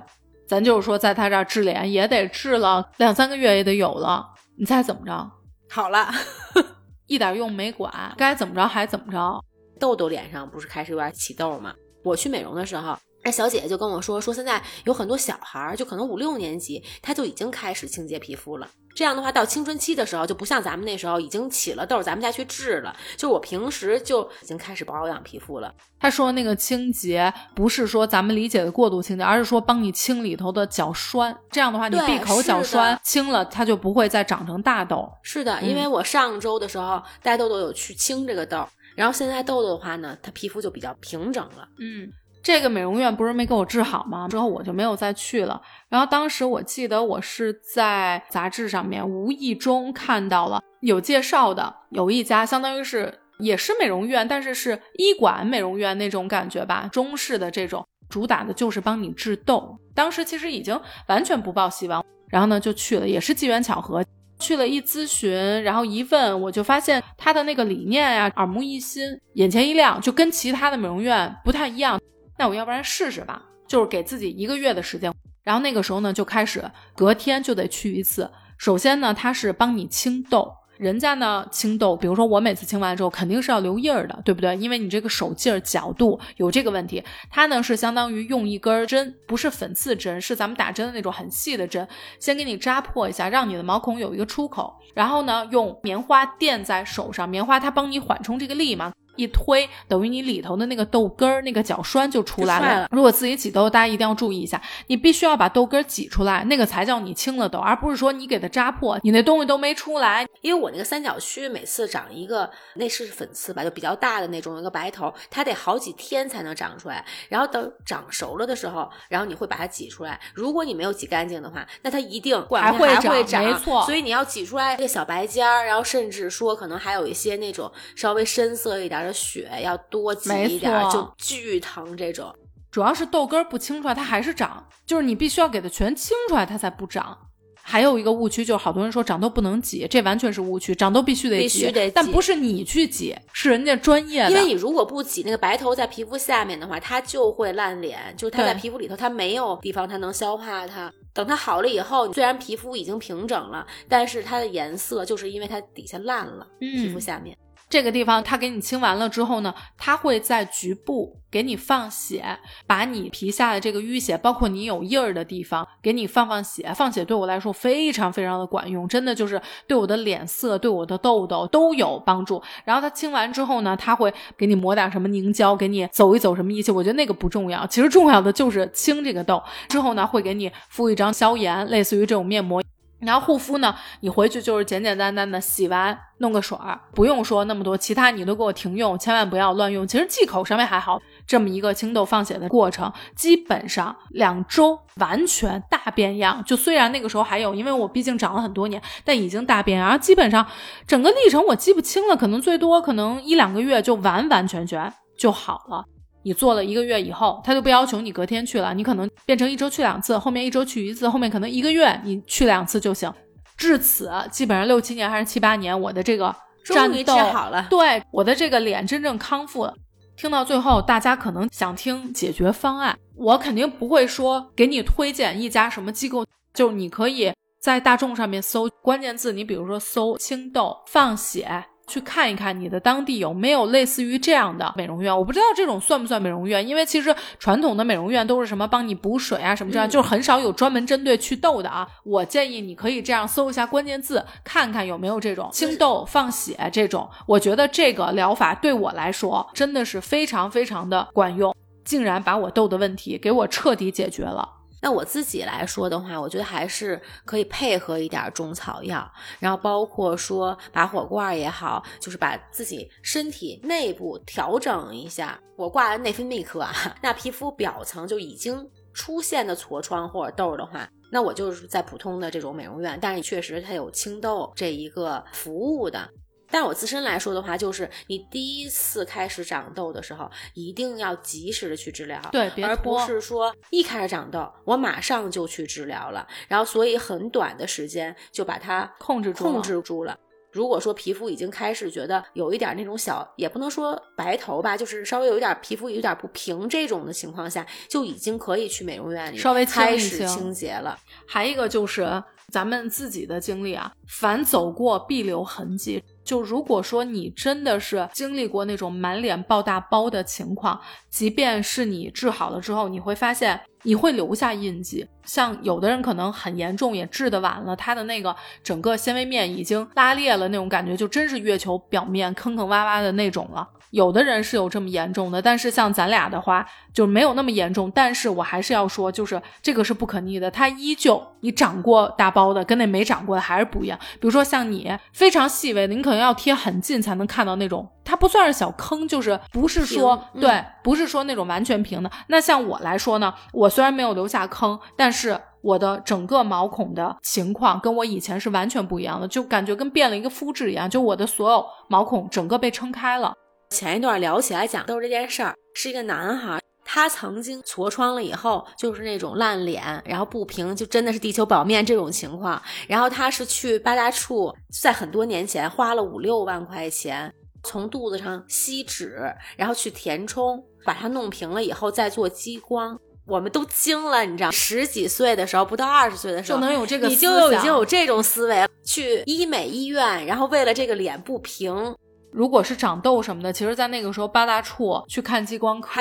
咱就是说，在他这儿治脸也得治了两三个月，也得有了。你猜怎么着？好了，*laughs* 一点用没管，该怎么着还怎么着。痘痘脸上不是开始有点起痘吗？我去美容的时候，那小姐姐就跟我说，说现在有很多小孩儿，就可能五六年级，他就已经开始清洁皮肤了。这样的话，到青春期的时候，就不像咱们那时候已经起了痘，咱们再去治了。就我平时就已经开始保养皮肤了。他说那个清洁不是说咱们理解的过度清洁，而是说帮你清里头的角栓。这样的话，你闭口角栓清了，它就不会再长成大痘。是的，嗯因为我上周的时候带痘痘有去清这个痘，然后现在痘痘的话呢，它皮肤就比较平整了。嗯，这个美容院不是没给我治好吗？之后我就没有再去了。然后当时我记得我是在杂志上面无意中看到了有介绍的，有一家相当于是也是美容院，但是是医馆美容院那种感觉吧，中式的这种，主打的就是帮你治痘。当时其实已经完全不抱希望，然后呢就去了，也是机缘巧合。去了一咨询，然后一问，我就发现他的那个理念呀，耳目一新，眼前一亮，就跟其他的美容院不太一样。那我要不然试试吧，就是给自己一个月的时间。然后那个时候呢，就开始隔天就得去一次。首先呢，他是帮你清痘。人家呢清痘，比如说我每次清完之后肯定是要留印儿的，对不对？因为你这个手劲儿角度有这个问题。它呢是相当于用一根针，不是粉刺针，是咱们打针的那种很细的针，先给你扎破一下，让你的毛孔有一个出口，然后呢用棉花垫在手上，棉花它帮你缓冲这个力嘛。一推，等于你里头的那个痘根儿、那个角栓就出来了。如果自己挤痘，大家一定要注意一下，你必须要把痘根挤出来，那个才叫你清了痘，而不是说你给它扎破，你那东西都没出来。因为我那个三角区每次长一个，那是粉刺吧，就比较大的那种，一个白头，它得好几天才能长出来。然后等长熟了的时候，然后你会把它挤出来。如果你没有挤干净的话，那它一定还会长，没错。所以你要挤出来这个小白尖儿，然后甚至说可能还有一些那种稍微深色一点的。血要多挤一点，就巨疼。这种主要是痘根不清出来，它还是长，就是你必须要给它全清出来，它才不长。还有一个误区就是，好多人说长痘不能挤，这完全是误区，长痘必须得挤，但不是你去挤，是人家专业的。因为你如果不挤，那个白头在皮肤下面的话，它就会烂脸，就是它在皮肤里头，它没有地方它能消化它。等它好了以后，虽然皮肤已经平整了，但是它的颜色就是因为它底下烂了，皮肤下面。这个地方他给你清完了之后呢，他会在局部给你放血，把你皮下的这个淤血，包括你有印儿的地方，给你放放血。放血对我来说非常非常的管用，真的就是对我的脸色、对我的痘痘都有帮助。然后他清完之后呢，他会给你抹点什么凝胶，给你走一走什么仪器。我觉得那个不重要，其实重要的就是清这个痘。之后呢，会给你敷一张消炎，类似于这种面膜。然后护肤呢，你回去就是简简单单的洗完弄个水儿，不用说那么多，其他你都给我停用，千万不要乱用。其实忌口上面还好，这么一个清痘放血的过程，基本上两周完全大变样。就虽然那个时候还有，因为我毕竟长了很多年，但已经大变样。然后基本上整个历程我记不清了，可能最多可能一两个月就完完全全就好了。你做了一个月以后，他就不要求你隔天去了，你可能变成一周去两次，后面一周去一次，后面可能一个月你去两次就行。至此，基本上六七年还是七八年，我的这个战斗好了，对我的这个脸真正康复了。听到最后，大家可能想听解决方案，我肯定不会说给你推荐一家什么机构，就是你可以在大众上面搜关键字，你比如说搜青痘放血。去看一看你的当地有没有类似于这样的美容院，我不知道这种算不算美容院，因为其实传统的美容院都是什么帮你补水啊什么这样，就是很少有专门针对祛痘的啊。我建议你可以这样搜一下关键字，看看有没有这种清痘放血这种。我觉得这个疗法对我来说真的是非常非常的管用，竟然把我痘的问题给我彻底解决了。那我自己来说的话，我觉得还是可以配合一点中草药，然后包括说拔火罐也好，就是把自己身体内部调整一下。我挂完内分泌科啊，*laughs* 那皮肤表层就已经出现的痤疮或者痘的话，那我就是在普通的这种美容院，但是确实它有清痘这一个服务的。但我自身来说的话，就是你第一次开始长痘的时候，一定要及时的去治疗，对，而不是说一开始长痘，我马上就去治疗了，然后所以很短的时间就把它控制住控制住了。如果说皮肤已经开始觉得有一点那种小，也不能说白头吧，就是稍微有一点皮肤有点不平这种的情况下，就已经可以去美容院里稍微开始清洁了。还一个就是咱们自己的经历啊，凡走过必留痕迹。就如果说你真的是经历过那种满脸爆大包的情况，即便是你治好了之后，你会发现你会留下印记。像有的人可能很严重，也治的晚了，他的那个整个纤维面已经拉裂了，那种感觉就真是月球表面坑坑洼洼的那种了。有的人是有这么严重的，但是像咱俩的话就没有那么严重。但是我还是要说，就是这个是不可逆的，它依旧你长过大包的跟那没长过的还是不一样。比如说像你非常细微的，你可能要贴很近才能看到那种，它不算是小坑，就是不是说嗯对，不是说那种完全平的。那像我来说呢，我虽然没有留下坑，但是我的整个毛孔的情况跟我以前是完全不一样的，就感觉跟变了一个肤质一样，就我的所有毛孔整个被撑开了。前一段聊起来讲都是这件事儿，是一个男孩。他曾经痤疮了以后，就是那种烂脸，然后不平，就真的是地球表面这种情况。然后他是去八大处，在很多年前花了五六万块钱，从肚子上吸脂，然后去填充，把它弄平了以后再做激光。我们都惊了，你知道，十几岁的时候，不到二十岁的时候，就能有这个你就有已经有这种思维，去医美医院，然后为了这个脸不平，如果是长痘什么的，其实，在那个时候八大处去看激光科，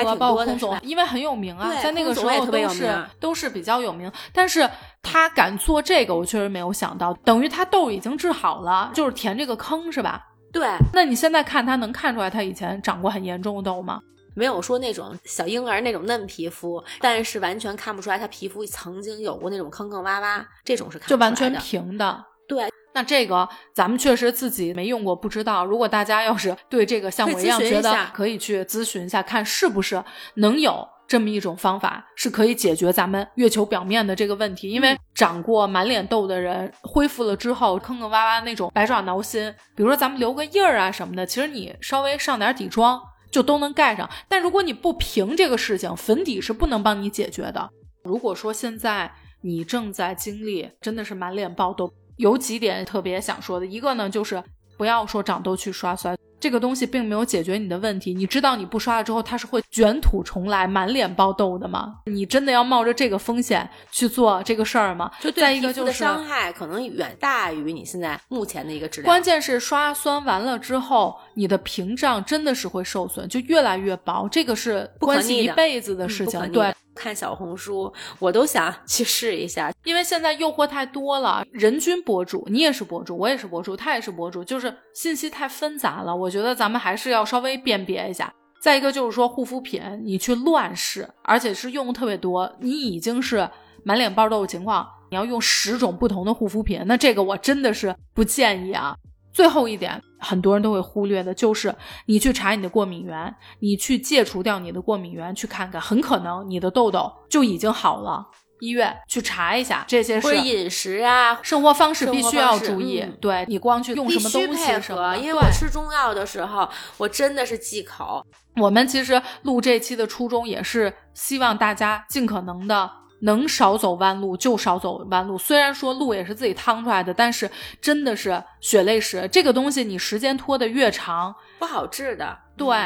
因为很有名啊，对在那个时候都是名都是比较有名。但是他敢做这个，我确实没有想到，等于他痘已经治好了，就是填这个坑是吧？对，那你现在看他能看出来他以前长过很严重的痘吗？没有说那种小婴儿那种嫩皮肤，但是完全看不出来他皮肤曾经有过那种坑坑洼洼，这种是看就完全不出来的平的。对，那这个咱们确实自己没用过，不知道。如果大家要是对这个像我一样觉得可以去咨询一下，看是不是能有这么一种方法，是可以解决咱们月球表面的这个问题。因为嗯长过满脸痘的人恢复了之后，坑坑洼洼那种百爪挠心，比如说咱们留个印儿啊什么的，其实你稍微上点底妆就都能盖上。但如果你不平这个事情，粉底是不能帮你解决的。如果说现在你正在经历真的是满脸爆痘，有几点特别想说的，一个呢就是不要说长痘去刷酸，这个东西并没有解决你的问题。你知道你不刷了之后，它是会卷土重来，满脸爆痘的吗？你真的要冒着这个风险去做这个事儿吗？就对再一个就是伤害可能远大于你现在目前的一个质量。关键是刷酸完了之后，你的屏障真的是会受损，就越来越薄，这个是关系一辈子的嗯事情。对看小红书，我都想 *laughs* 去试一下。因为现在诱惑太多了，人均博主，你也是博主，我也是博主，他也是博主，就是信息太纷杂了。我觉得咱们还是要稍微辨别一下。再一个就是说，护肤品你去乱试，而且是用的特别多，你已经是满脸爆痘的情况，你要用十种不同的护肤品，那这个我真的是不建议啊。最后一点，很多人都会忽略的，就是你去查你的过敏源，你去戒除掉你的过敏源，去看看，很可能你的痘痘就已经好了。医院去查一下，这些是或饮食啊，生活方式必须要注意。嗯对你光去用什么东须配合。西什么，因为我吃中药的时候，我真的是忌口。我们其实录这期的初衷也是希望大家尽可能的能少走弯路就少走弯路。虽然说路也是自己趟出来的，但是真的是血泪史这个东西，你时间拖得越长，不好治的。对。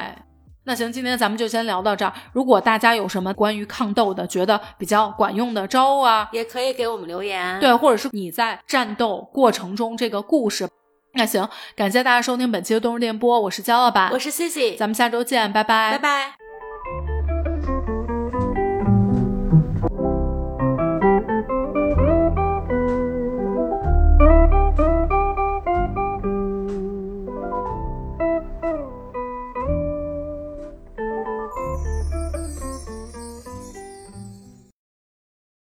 那行，今天咱们就先聊到这儿。如果大家有什么关于抗痘的，觉得比较管用的招啊，也可以给我们留言。对，或者是你在战斗过程中这个故事。那行，感谢大家收听本期的冬日电波，我是焦老板，我是 Cici，咱们下周见，拜拜，拜拜。